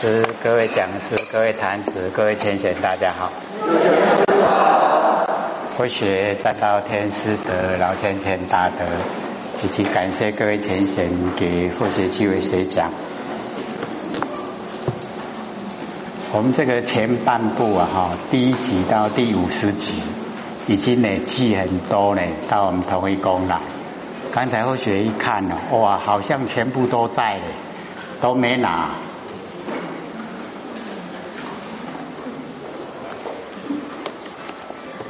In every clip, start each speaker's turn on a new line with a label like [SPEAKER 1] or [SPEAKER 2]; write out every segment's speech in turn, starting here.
[SPEAKER 1] 师、各位讲师、各位坛子、各位天贤，大家好。佛学再到天师德、老千千大德，以及感谢各位天贤给佛学机会学讲。我们这个前半部啊，哈，第一集到第五十集，已经呢记很多呢，到我们同一宫来。刚才佛学一看呢，哇，好像全部都在了，都没拿。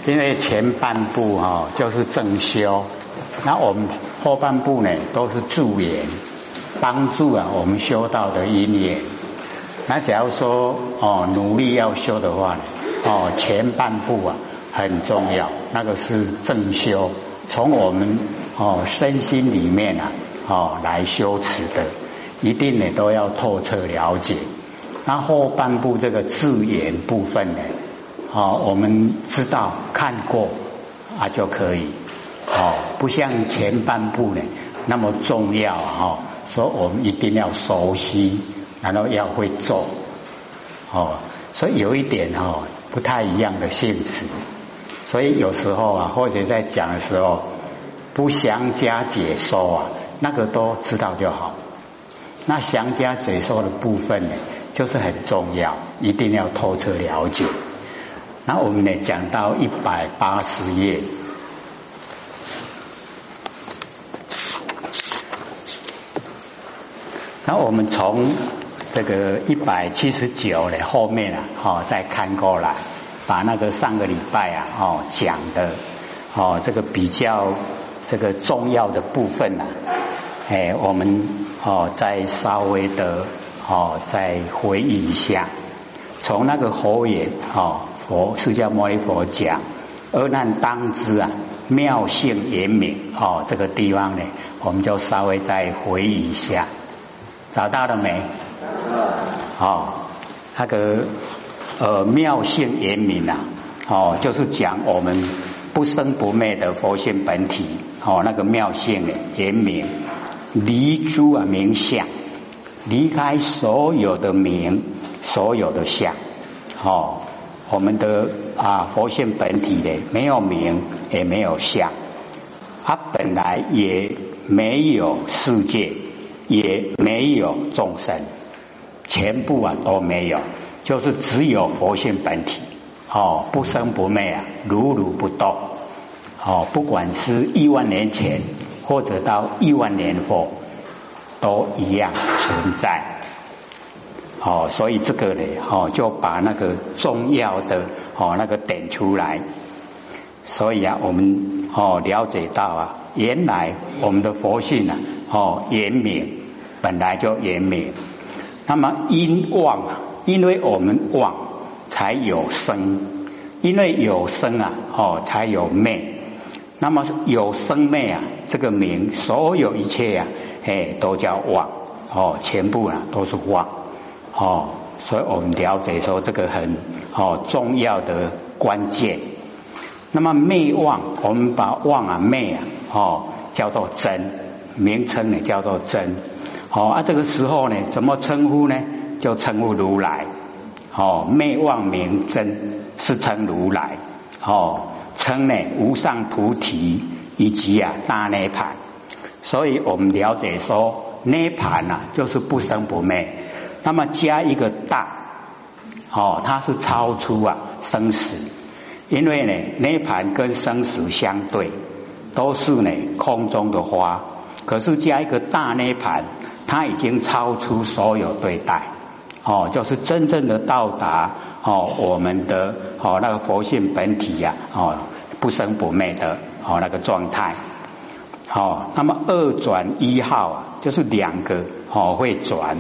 [SPEAKER 1] 因为前半部哈就是正修，那我们后半部呢都是助缘，帮助啊我们修道的因缘。那假如说哦努力要修的话，哦前半部啊很重要，那个是正修，从我们哦身心里面啊哦来修持的，一定呢都要透彻了解。那后半部这个自缘部分呢？哦，我们知道看过啊就可以，哦，不像前半部呢那么重要哈，说我们一定要熟悉，然后要会做，哦，所以有一点哈不太一样的性质，所以有时候啊或者在讲的时候不详加解说啊，那个都知道就好，那详加解说的部分呢就是很重要，一定要透彻了解。那我们呢讲到一百八十页，那我们从这个一百七十九的后面啊，哦再看过来，把那个上个礼拜啊，哦讲的哦这个比较这个重要的部分啊，哎我们哦再稍微的哦再回忆一下。从那个佛言，哦，佛释迦牟尼佛讲，阿难当知啊，妙性严明，哦，这个地方呢，我们就稍微再回忆一下，找到了没？哦，那个呃妙性严明啊，哦，就是讲我们不生不灭的佛性本体，哦，那个妙性严明，离诸啊名相。离开所有的名，所有的相，哦，我们的啊佛性本体呢，没有名，也没有相，它本来也没有世界，也没有众生，全部啊都没有，就是只有佛性本体，哦，不生不灭啊，如如不动，哦，不管是亿万年前，或者到亿万年后。都一样存在，哦，所以这个呢，哦，就把那个重要的哦那个点出来。所以啊，我们哦了解到啊，原来我们的佛性啊，哦严明，本来就严明。那么因妄啊，因为我们妄才有生，因为有生啊，哦才有灭。那么有生灭啊，这个名，所有一切啊，哎，都叫妄哦，全部啊都是妄哦，所以我们了解说这个很哦重要的关键。那么灭妄，我们把妄啊灭啊哦叫做真，名称呢叫做真。哦啊，这个时候呢，怎么称呼呢？就称呼如来。哦，灭妄名真，是称如来。哦。称呢无上菩提以及啊大涅盘，所以我们了解说涅盘呐就是不生不灭，那么加一个大，哦它是超出啊生死，因为呢涅盘跟生死相对，都是呢空中的花，可是加一个大涅盘，它已经超出所有对待，哦就是真正的到达。哦，我们的哦那个佛性本体呀，哦不生不灭的哦那个状态，哦那么二转一号啊，就是两个哦会转，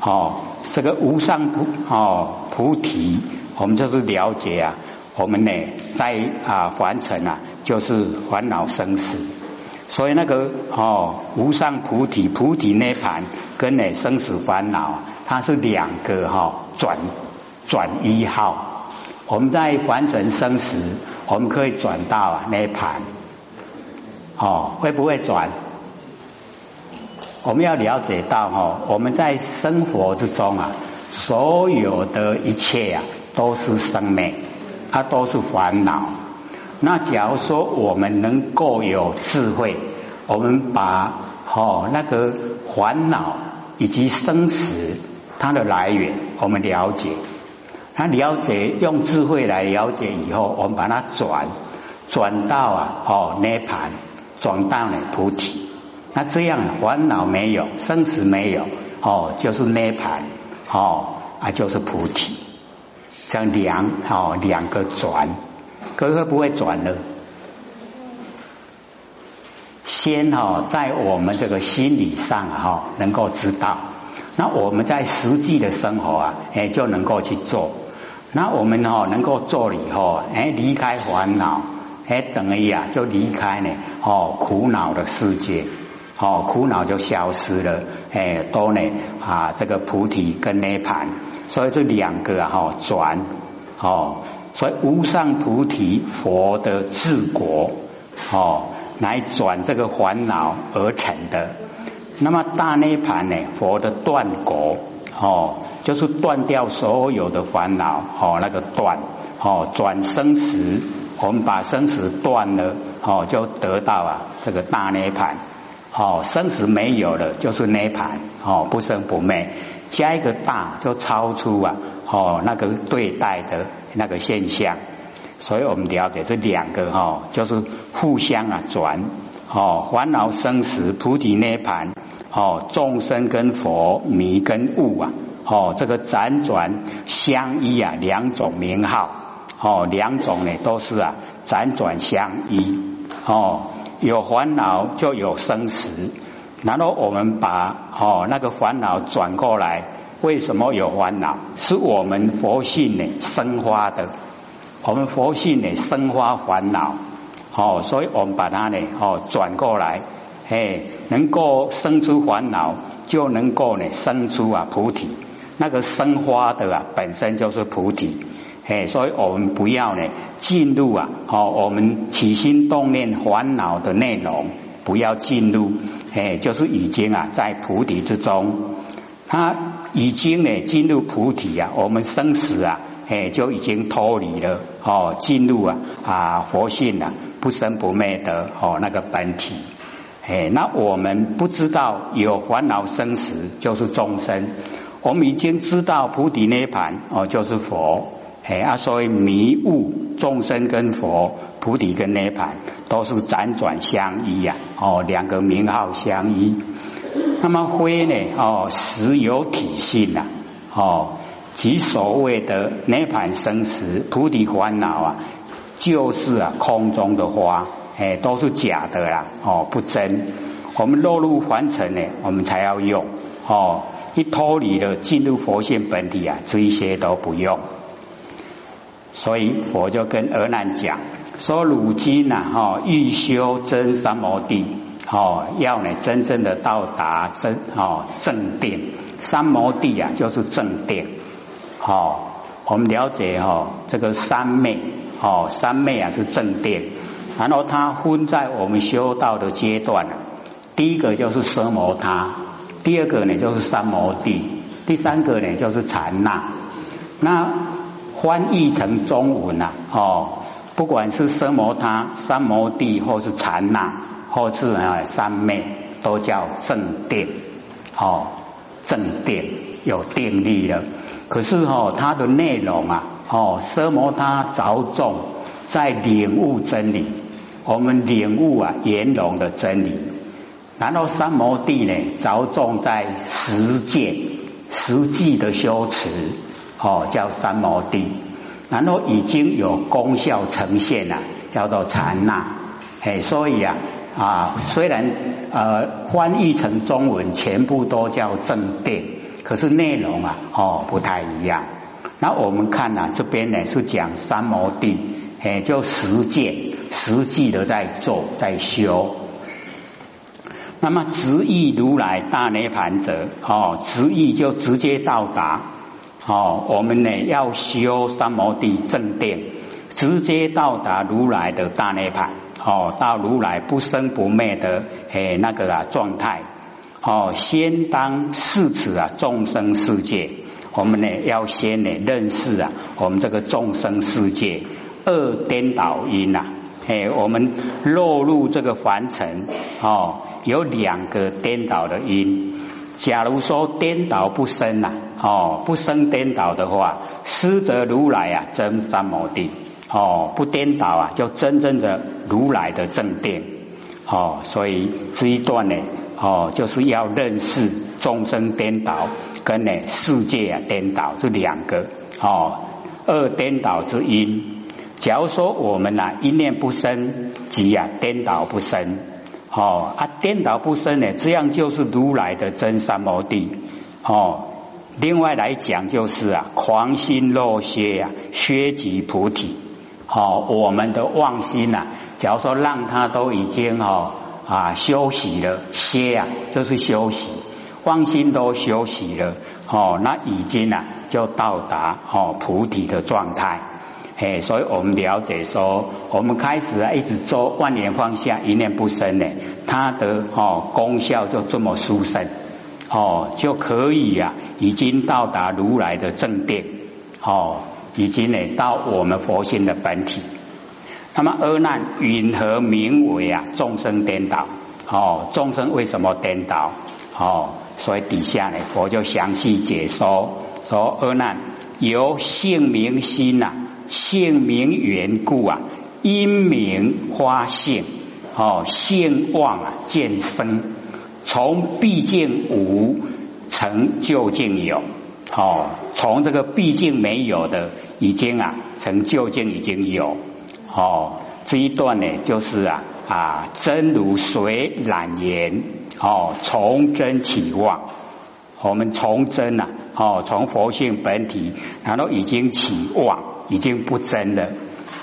[SPEAKER 1] 哦这个无上菩哦菩提，我们就是了解啊，我们呢在啊凡尘啊就是烦恼生死，所以那个哦无上菩提菩提涅盘跟呢生死烦恼，它是两个哈转。转一号，我们在凡尘生死，我们可以转到啊那盘，哦，会不会转？我们要了解到哈，我们在生活之中啊，所有的一切啊，都是生命，它都是烦恼。那假如说我们能够有智慧，我们把哦那个烦恼以及生死它的来源，我们了解，那了解用智慧来了解以后，我们把它转转到啊哦涅盘，转到了菩提。那这样烦恼没有，生死没有，哦就是涅盘，哦啊就是菩提。这样两哦两个转。可会不会转呢？先哈，在我们这个心理上哈，能够知道，那我们在实际的生活啊，哎，就能够去做。那我们哈，能够做了以后，哎，离开烦恼，哎，等于啊，就离开呢，哦，苦恼的世界，哦，苦恼就消失了，哎，都呢啊，这个菩提跟涅盘，所以这两个哈转。哦，所以无上菩提佛的治国哦，来转这个烦恼而成的。那么大涅盘呢？佛的断国哦，就是断掉所有的烦恼哦，那个断哦，转生死，我们把生死断了哦，就得到啊这个大涅盘哦，生死没有了就是涅盘哦，不生不灭，加一个大就超出啊。哦，那个对待的那个现象，所以我们了解这两个哈，就是互相啊转哦，烦恼生死、菩提涅盘哦，众生跟佛、迷跟悟啊哦，这个辗转相依啊，两种名号哦，两种呢都是啊辗转相依哦，有烦恼就有生死，然后我们把哦那个烦恼转过来。为什么有烦恼？是我们佛性呢生发的，我们佛性呢生发烦恼，哦，所以我们把它呢哦转过来，哎，能够生出烦恼，就能够呢生出啊菩提。那个生花的啊本身就是菩提，哎，所以我们不要呢进入啊，哦，我们起心动念烦恼的内容，不要进入，哎，就是已经啊在菩提之中。他已经呢进入菩提啊，我们生死啊，哎就已经脱离了哦，进入啊啊佛性啊，不生不灭的哦那个本体，哎，那我们不知道有烦恼生死就是众生，我们已经知道菩提涅盘哦就是佛，哎啊，所以迷雾众生跟佛菩提跟涅盘都是辗转相依呀，哦两个名号相依。那么灰呢？哦，实有体性呐！哦，即所谓的涅盘生死、菩提烦恼啊，就是啊空中的花，哎，都是假的啦！哦，不真。我们落入凡尘呢，我们才要用。哦，一脱离了进入佛性本体啊，这一些都不用。所以佛就跟阿难讲说：如今呐，哈，欲修真三摩地。哦，要呢真正的到达真哦正定，三摩地啊就是正定。哦，我们了解哦这个三昧哦三昧啊是正定，然后它分在我们修道的阶段第一个就是奢摩他，第二个呢就是三摩地，第三个呢就是禅那。那翻译成中文啊，哦，不管是奢摩他、三摩地或是禅那。或是啊，三昧都叫正定，哦，正定有定力了。可是哦，它的内容啊，哦，奢摩他着重在领悟真理，我们领悟啊圆融的真理。然后三摩地呢，着重在实践实际的修持，哦，叫三摩地。然后已经有功效呈现了，叫做禅那。嘿，所以啊。啊，虽然呃翻译成中文全部都叫正定，可是内容啊哦不太一样。那我们看呐这边呢是讲三摩地，嘿就实践实际的在做在修。那么直意如来大涅盘者，哦直意就直接到达。哦，我们呢要修三摩地正定，直接到达如来的大涅槃。哦，到如来不生不灭的诶那个啊状态，哦，先当视此啊众生世界，我们呢要先呢认识啊，我们这个众生世界二颠倒因呐，哎，我们落入这个凡尘哦，有两个颠倒的因。假如说颠倒不生呐，哦，不生颠倒的话，师则如来啊，真三摩地哦，不颠倒啊，就真正的如来的正殿哦，所以这一段呢，哦，就是要认识众生颠倒跟呢世界啊颠倒这两个哦，二颠倒之因。假如说我们呐一念不生，即啊颠倒不生。哦啊，颠倒不生呢，这样就是如来的真三摩地。哦，另外来讲就是啊，狂心若歇呀，削及菩提。哦，我们的妄心呐，假如说让他都已经哦啊休息了，歇啊就是休息，妄心都休息了，哦，那已经啊就到达哦菩提的状态。哎，所以我们了解说，我们开始啊一直做万年放下，一念不生呢，它的哦功效就这么殊胜哦，就可以啊，已经到达如来的正殿哦，已经呢到我们佛性的本体。那么阿难云何名为啊众生颠倒？哦，众生为什么颠倒？哦，所以底下呢我就详细解说，说阿难由性名心呐。性名缘故啊，因名花性，哦，性旺啊，见生，从毕竟无成就竟有，哦，从这个毕竟没有的，已经啊，成就竟已经有，哦，这一段呢，就是啊啊，真如水染言，哦，从真起旺，我们从真呐，哦，从佛性本体，然后已经起旺。已经不真了，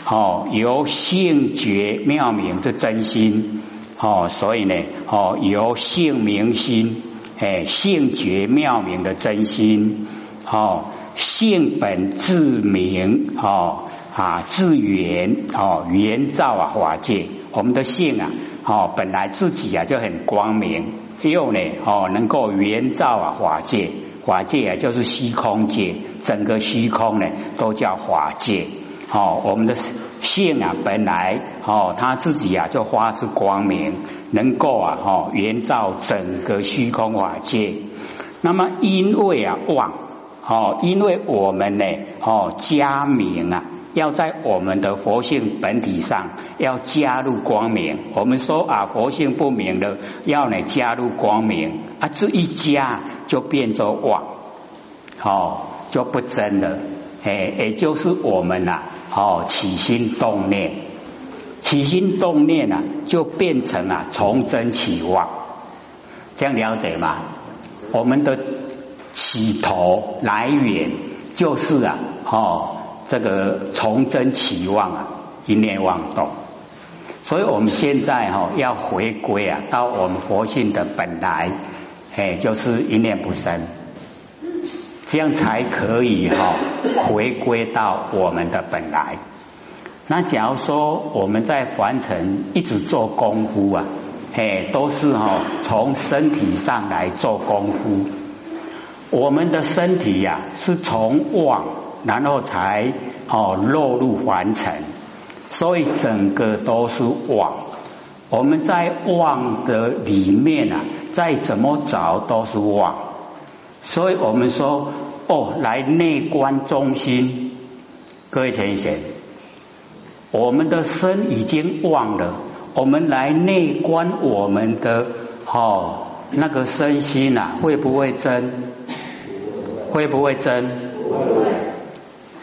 [SPEAKER 1] 哦，由性觉妙明的真心，哦，所以呢，哦，由性明心，哎，性觉妙明的真心，哦，性本自明，哦，啊，自圆，哦，圆照啊，法界，我们的性啊，哦，本来自己啊就很光明，又呢，哦，能够圆照啊，法界。法界啊，就是虚空界，整个虚空呢都叫法界。哦，我们的性啊，本来哦，他自己啊就发出光明，能够啊，哦，圆照整个虚空法界。那么因为啊妄，哦，因为我们呢，哦，加明啊，要在我们的佛性本体上要加入光明。我们说啊，佛性不明的，要呢加入光明啊，这一加。就变作妄，哦，就不真了，哎，也就是我们呐，哦，起心动念，起心动念呐，就变成啊，从真起妄，这样了解吗？我们的起头来源就是啊，哦，这个从真起妄啊，一念妄动，所以我们现在哈要回归啊，到我们佛性的本来。哎，就是一念不生，这样才可以哈回归到我们的本来。那假如说我们在凡尘一直做功夫啊，嘿，都是哈从身体上来做功夫。我们的身体呀，是从妄，然后才哦落入凡尘，所以整个都是妄。我们在妄的里面啊，再怎么找都是妄，所以我们说哦，来内观中心，各位先生，我们的身已经忘了，我们来内观我们的哦那个身心呐，会不会真？会不会真？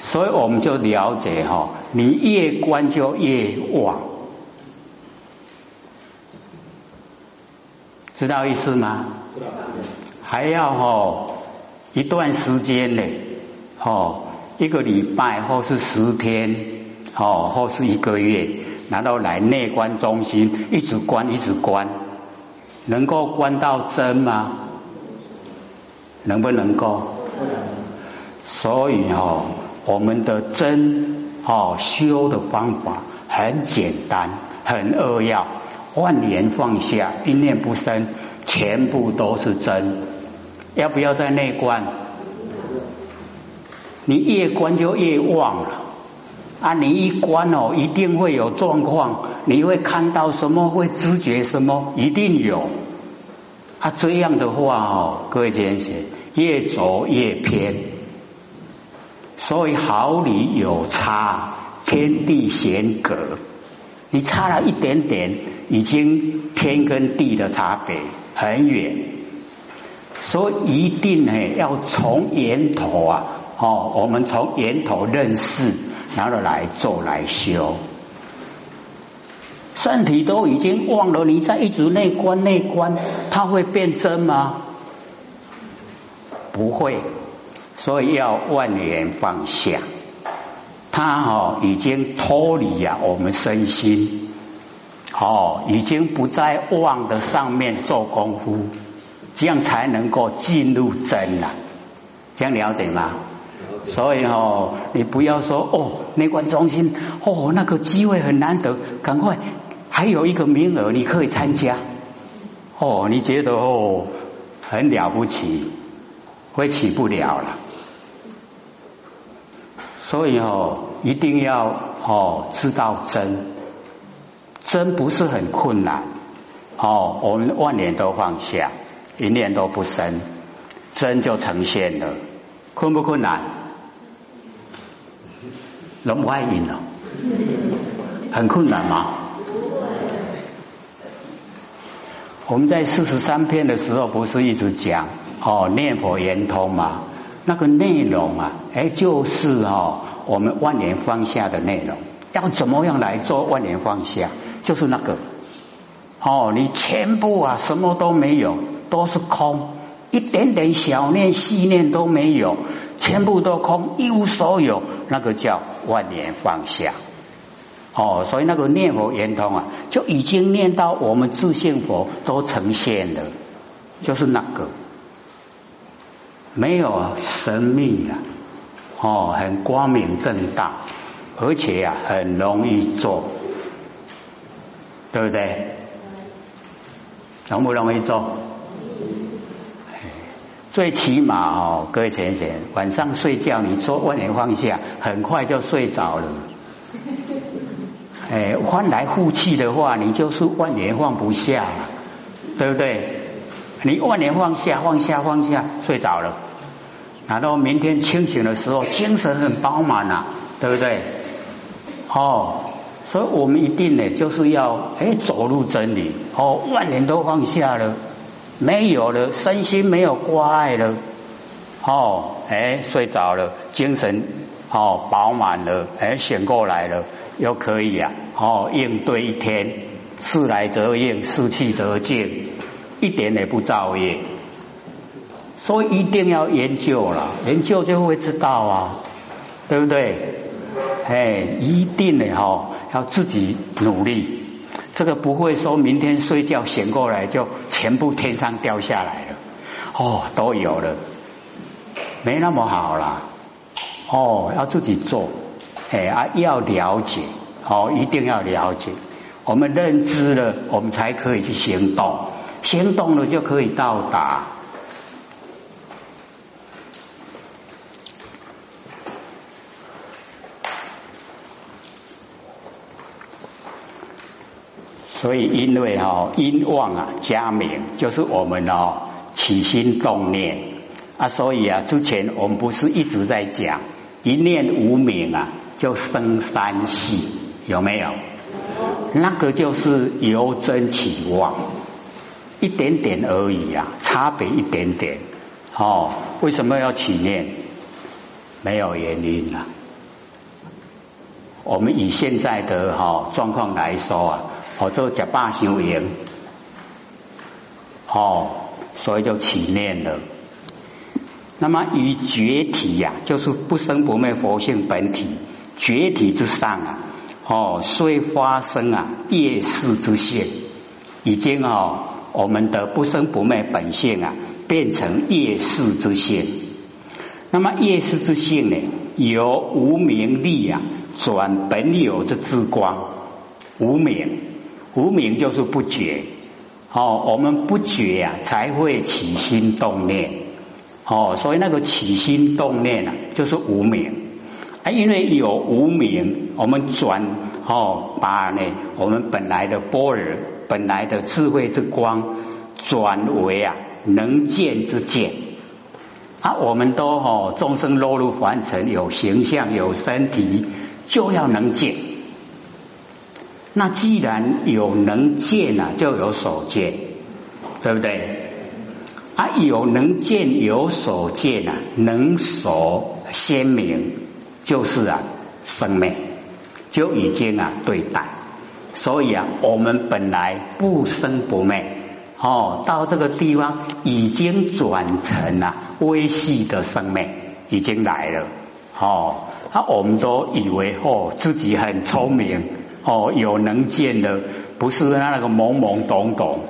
[SPEAKER 1] 所以我们就了解哈，你越观就越忘。知道意思吗？还要哦一段时间呢，哦一个礼拜或是十天，哦或是一个月，然后来内观中心，一直观一直观，能够观到真吗？能不能够？所以哦，我们的真哦修的方法很简单，很扼要。万年放下，一念不生，全部都是真。要不要在内观？你越关就越旺了啊！你一关哦，一定会有状况，你会看到什么，会知觉什么，一定有啊！这样的话哦，各位先生，越走越偏，所以毫厘有差，天地险隔。你差了一点点，已经天跟地的差别很远，所以一定呢要从源头啊，哦，我们从源头认识，然后来做来修。身体都已经忘了，你再一直内观内观，它会变真吗？不会，所以要万年放下。他哈已经脱离呀，我们身心，哦，已经不在妄的上面做功夫，这样才能够进入真啊。这样了解吗？所以哦，你不要说哦，内观中心哦，那个机会很难得，赶快还有一个名额，你可以参加。哦，你觉得哦很了不起，会起不了了。所以哦，一定要哦知道真，真不是很困难哦。我们万年都放下，一念都不生，真就呈现了。困不困难？龙外音了，很困难吗？我们在四十三篇的时候，不是一直讲哦念佛圆通吗？那个内容啊，哎，就是哦，我们万年放下的内容，要怎么样来做万年放下？就是那个，哦，你全部啊，什么都没有，都是空，一点点小念细念都没有，全部都空，一无所有，那个叫万年放下。哦，所以那个念佛圆通啊，就已经念到我们自信佛都呈现了，就是那个。没有神秘啊，哦，很光明正大，而且呀，很容易做，对不对？容不容易做？最起码哦，各位先生，晚上睡觉，你说万年放下，很快就睡着了。哎，翻来覆去的话，你就是万年放不下，对不对？你万年放下，放下，放下，睡着了。然后明天清醒的时候，精神很饱满呐，对不对？哦，所以我们一定呢，就是要哎走入真理，哦，万年都放下了，没有了，身心没有挂碍了，哦，哎睡着了，精神哦饱满了，哎醒过来了，又可以啊，哦应对一天。事来则应，事去则静，一点也不造业，所以一定要研究了，研究就会知道啊，对不对？哎，一定的哈，要自己努力。这个不会说明天睡觉醒过来就全部天上掉下来了，哦，都有了，没那么好了。哦，要自己做，哎啊，要了解，哦，一定要了解。我们认知了，我们才可以去行动，行动了就可以到达。所以，因为哈因妄啊加名，就是我们哦起心动念啊，所以啊之前我们不是一直在讲一念无名啊就生三系，有没有？那个就是由真起妄，一点点而已啊，差别一点点。哦，为什么要起念？没有原因啊。我们以现在的哈状况来说啊，我做假霸修营，哦，所以就起念了。那么以觉体呀，就是不生不灭佛性本体，觉体之上啊。哦，虽发生啊业事之现，已经哦，我们的不生不灭本性啊，变成业事之现。那么业事之性呢，由无名力啊，转本有之之光。无名，无名就是不觉。哦，我们不觉呀，才会起心动念。哦，所以那个起心动念啊，就是无名。啊，因为有无名，我们转哦，把呢我们本来的波尔、本来的智慧之光，转为啊能见之见。啊，我们都哦众生落入凡尘，有形象，有身体，就要能见。那既然有能见啊，就有所见，对不对？啊，有能见，有所见啊，能所鲜明。就是啊，生灭就已经啊对待，所以啊，我们本来不生不灭，哦，到这个地方已经转成了微细的生灭，已经来了，哦，那我们都以为哦自己很聪明，哦有能见的，不是那个懵懵懂懂，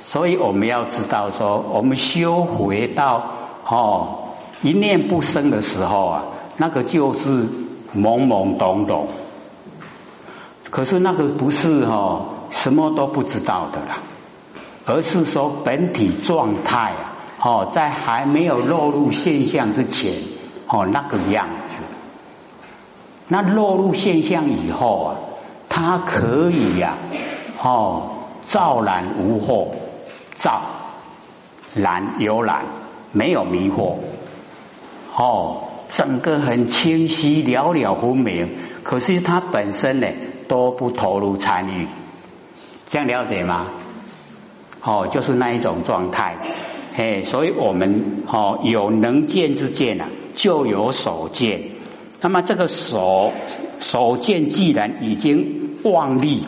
[SPEAKER 1] 所以我们要知道说，我们修回到哦。一念不生的时候啊，那个就是懵懵懂懂。可是那个不是哈，什么都不知道的啦，而是说本体状态啊，哦，在还没有落入现象之前，哦那个样子。那落入现象以后啊，它可以呀，哦，照然无惑，照然有然，没有迷惑。哦，整个很清晰，了了分明。可是它本身呢，都不投入参与，这样了解吗？哦，就是那一种状态。嘿，所以我们哦有能见之见啊，就有所见。那么这个所所见既然已经妄力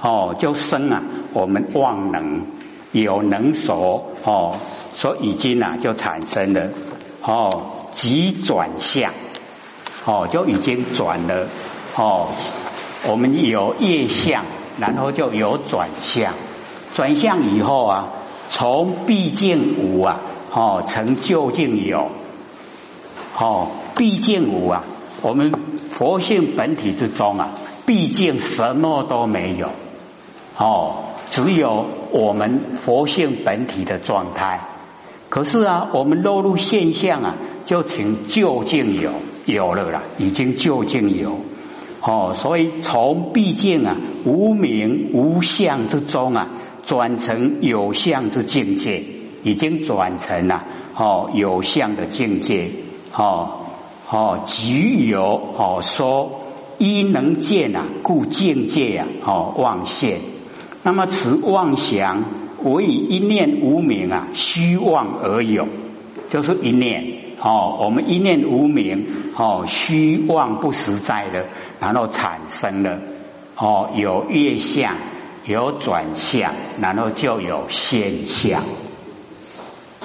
[SPEAKER 1] 哦，就生啊，我们妄能有能所哦，所以已经啊就产生了哦。即转向，哦，就已经转了，哦，我们有业相，然后就有转向，转向以后啊，从毕竟无啊，哦，成就竟有，哦，毕竟无啊，我们佛性本体之中啊，毕竟什么都没有，哦，只有我们佛性本体的状态。可是啊，我们落入现象啊。就请究竟有有了啦，已经究竟有哦，所以从毕竟啊无名无相之中啊，转成有相之境界，已经转成了哦有相的境界哦哦即有哦说一能见啊，故境界啊哦妄现，那么此妄想我以一念无名啊虚妄而有，就是一念。哦，我们一念无明，哦，虚妄不实在的，然后产生了哦，有月相，有转向，然后就有现象，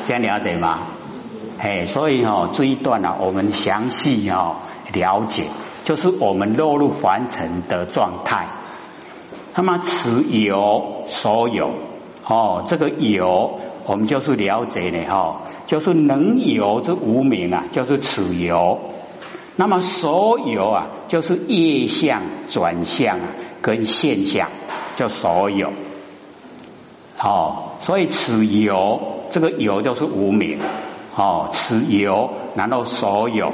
[SPEAKER 1] 这样了解吗？哎，所以哦，这一段呢，我们详细哦了解，就是我们落入凡尘的状态。那么此有所有，哦，这个有，我们就是了解的哈。就是能有这无名啊，就是此有。那么所有啊，就是业相转向，跟现象叫所有。哦，所以此有这个有就是无名。哦，此有，然后所有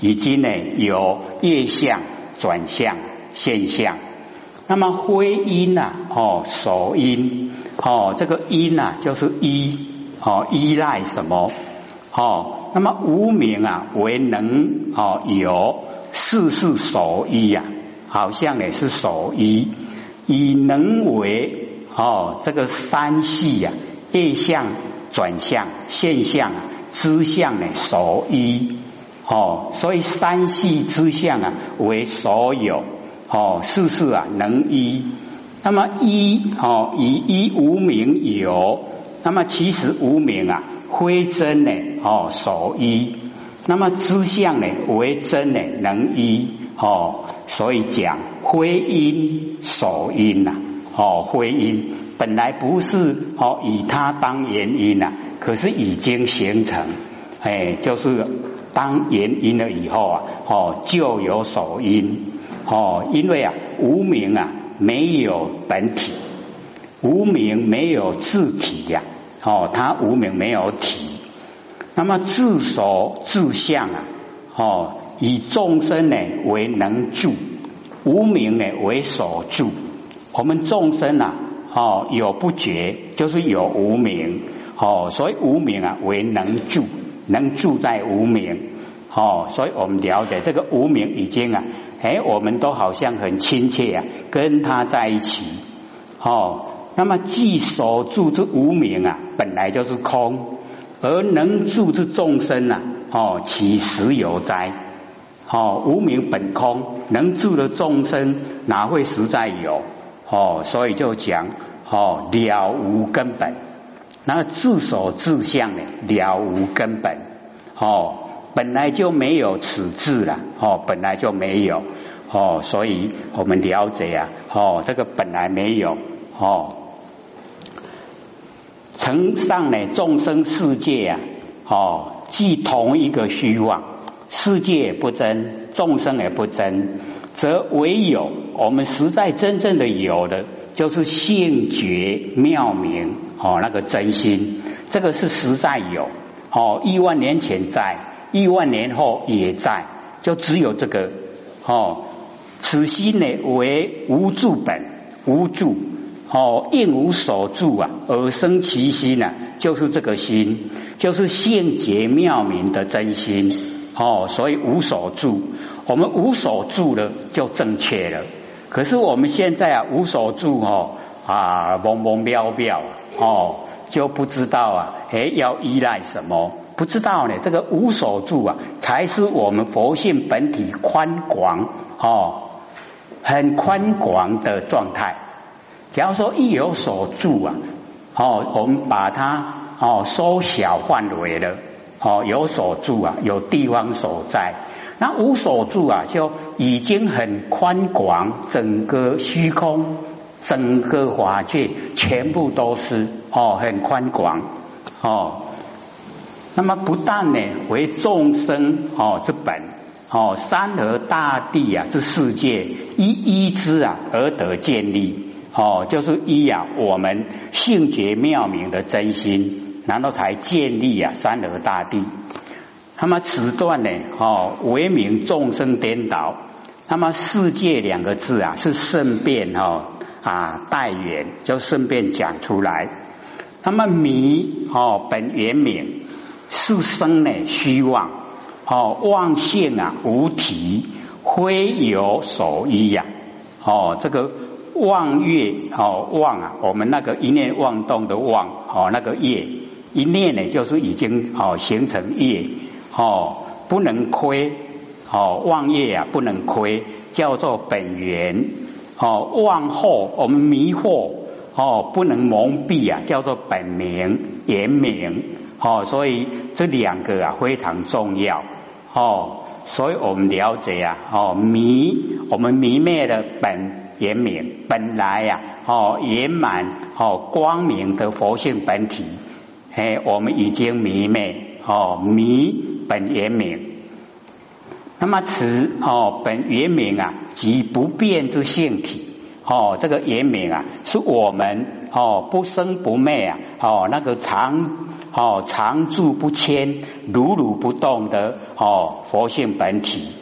[SPEAKER 1] 以及呢有业相转向现象。那么非因呐，哦，所因，哦，这个因呐就是依。哦，依赖什么？哦，那么无名啊，为能哦有事事所依呀，好像也是所依，以能为哦这个三系呀，业相转向现象之相呢所依哦，所以三系之相啊为所有。哦，事事啊能依，那么依哦以依无名有。那么其实无名啊，非真呢哦，所依；那么知相呢，为真呢，能依哦。所以讲非因所因呐，哦，非因。本来不是哦，以它当原因呐，可是已经形成，哎，就是当原因了以后啊，哦，就有所因哦，因为啊，无名啊，没有本体，无名没有自体呀。哦，它无名没有体，那么自所自相啊，哦，以众生呢为能助，无名呢为所助。我们众生啊，哦，有不觉，就是有无名，哦，所以无名啊为能住，能住在无名，哦，所以我们了解这个无名已经啊，哎，我们都好像很亲切啊，跟他在一起，哦，那么既所住之无名啊，本来就是空，而能住之众生啊，哦，其实有哉？哦，无名本空，能住的众生哪会实在有？哦，所以就讲哦了无根本，那自所自相呢？了无根本。哦，本来就没有此字了哦，本来就没有。哦，所以我们了解啊。哦，这个本来没有。哦，成上呢众生世界啊哦，即同一个虚妄，世界不真，众生也不真。则唯有我们实在真正的有的，就是性觉妙明哦，那个真心，这个是实在有哦，亿万年前在，亿万年后也在，就只有这个哦，此心呢为无住本，无住哦，应无所住啊，而生其心呢，就是这个心，就是性觉妙明的真心。哦，所以无所住，我们无所住了就正确了。可是我们现在啊无所住哦啊懵懵渺渺哦就不知道啊哎要依赖什么？不知道呢。这个无所住啊才是我们佛性本体宽广哦很宽广的状态。假如说一有所住啊哦我们把它哦缩小范围了。哦，有所住啊，有地方所在。那无所住啊，就已经很宽广，整个虚空，整个法界全部都是哦，很宽广哦。那么不但呢，为众生哦之本哦，山河大地啊这世界一一之啊而得建立哦，就是依啊我们性觉妙明的真心。然后才建立啊三河大地。那么此段呢，哦，为名众生颠倒。那么世界两个字啊，是顺便哦啊代言，就顺便讲出来。那么迷哦本原名，是生呢虚妄哦妄性啊无体，非有所依呀。哦，这个妄月哦妄啊，我们那个一念妄动的妄哦那个业。一念呢，就是已经哦形成业哦，不能亏哦，妄业啊不能亏，叫做本源哦，妄惑我们迷惑哦，不能蒙蔽啊，叫做本名言明哦，所以这两个啊非常重要哦，所以我们了解啊哦迷我们迷灭了本言明，本来呀哦圆满哦光明的佛性本体。哎，我们已经迷昧哦，迷本原名。那么此哦本原名啊，即不变之性体哦，这个原名啊，是我们哦不生不灭啊哦那个常哦常住不迁、如如不动的哦佛性本体。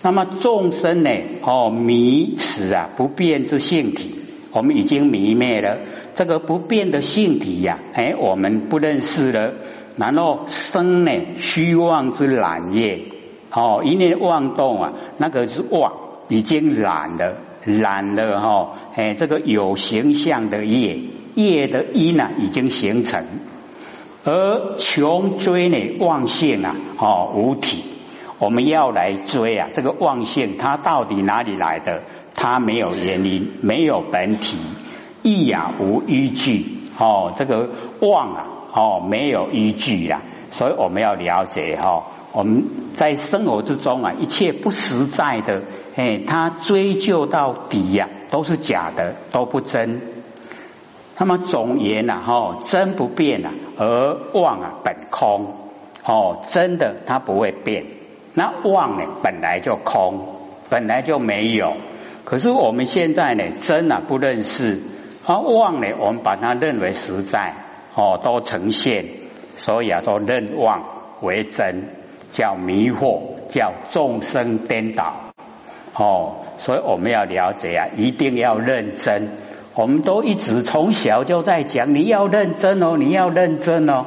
[SPEAKER 1] 那么众生呢哦迷此啊不变之性体。我们已经迷灭了这个不变的性体呀，哎，我们不认识了。然后生呢虚妄之染业，哦，一念妄动啊，那个是妄，已经染了，染了哈，哎，这个有形象的业，业的因呢已经形成，而穷追呢妄性啊，哦，无体。我们要来追啊，这个妄性它到底哪里来的？它没有原因，没有本体，意啊无依据哦。这个妄啊哦没有依据呀，所以我们要了解哈。我们在生活之中啊，一切不实在的，哎，它追究到底呀，都是假的，都不真。那么总言呐哈，真不变啊，而妄啊本空哦，真的它不会变。那妄呢，本来就空，本来就没有。可是我们现在呢，真啊不认识，啊妄呢，我们把它认为实在，哦，都呈现，所以啊，都认妄，为真，叫迷惑，叫众生颠倒。哦，所以我们要了解啊，一定要认真。我们都一直从小就在讲，你要认真哦，你要认真哦。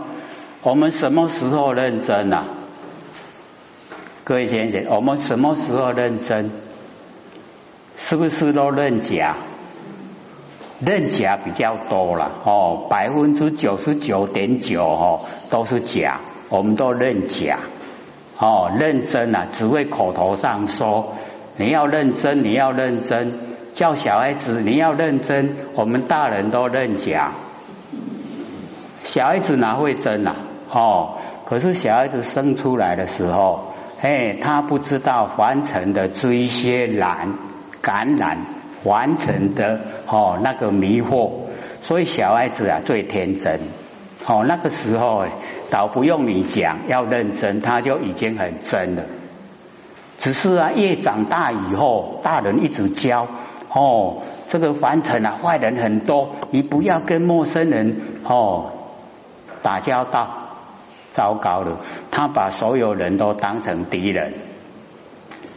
[SPEAKER 1] 我们什么时候认真啊？各位先生，我们什么时候认真？是不是都认假？认假比较多了哦，百分之九十九点九哦都是假，我们都认假哦。认真啊，只会口头上说你要认真，你要认真，叫小孩子你要认真，我们大人都认假，小孩子哪会真啊？哦，可是小孩子生出来的时候，哎，他不知道凡尘的追些染感染。凡尘的哦，那个迷惑，所以小孩子啊最天真，哦那个时候倒不用你讲要认真，他就已经很真了。只是啊越长大以后，大人一直教哦，这个凡尘啊坏人很多，你不要跟陌生人哦打交道，糟糕了，他把所有人都当成敌人。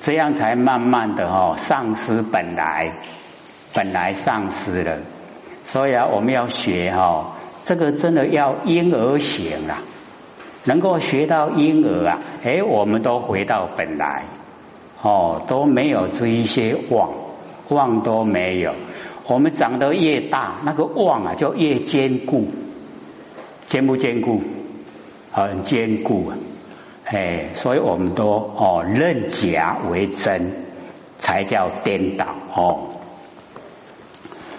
[SPEAKER 1] 这样才慢慢的哈丧失本来，本来丧失了，所以啊我们要学哈，这个真的要婴儿行啊，能够学到婴儿啊，哎我们都回到本来，哦都没有这一些妄妄都没有，我们长得越大，那个妄啊就越坚固，坚不坚固？很坚固啊。哎，所以我们都哦认假为真，才叫颠倒哦。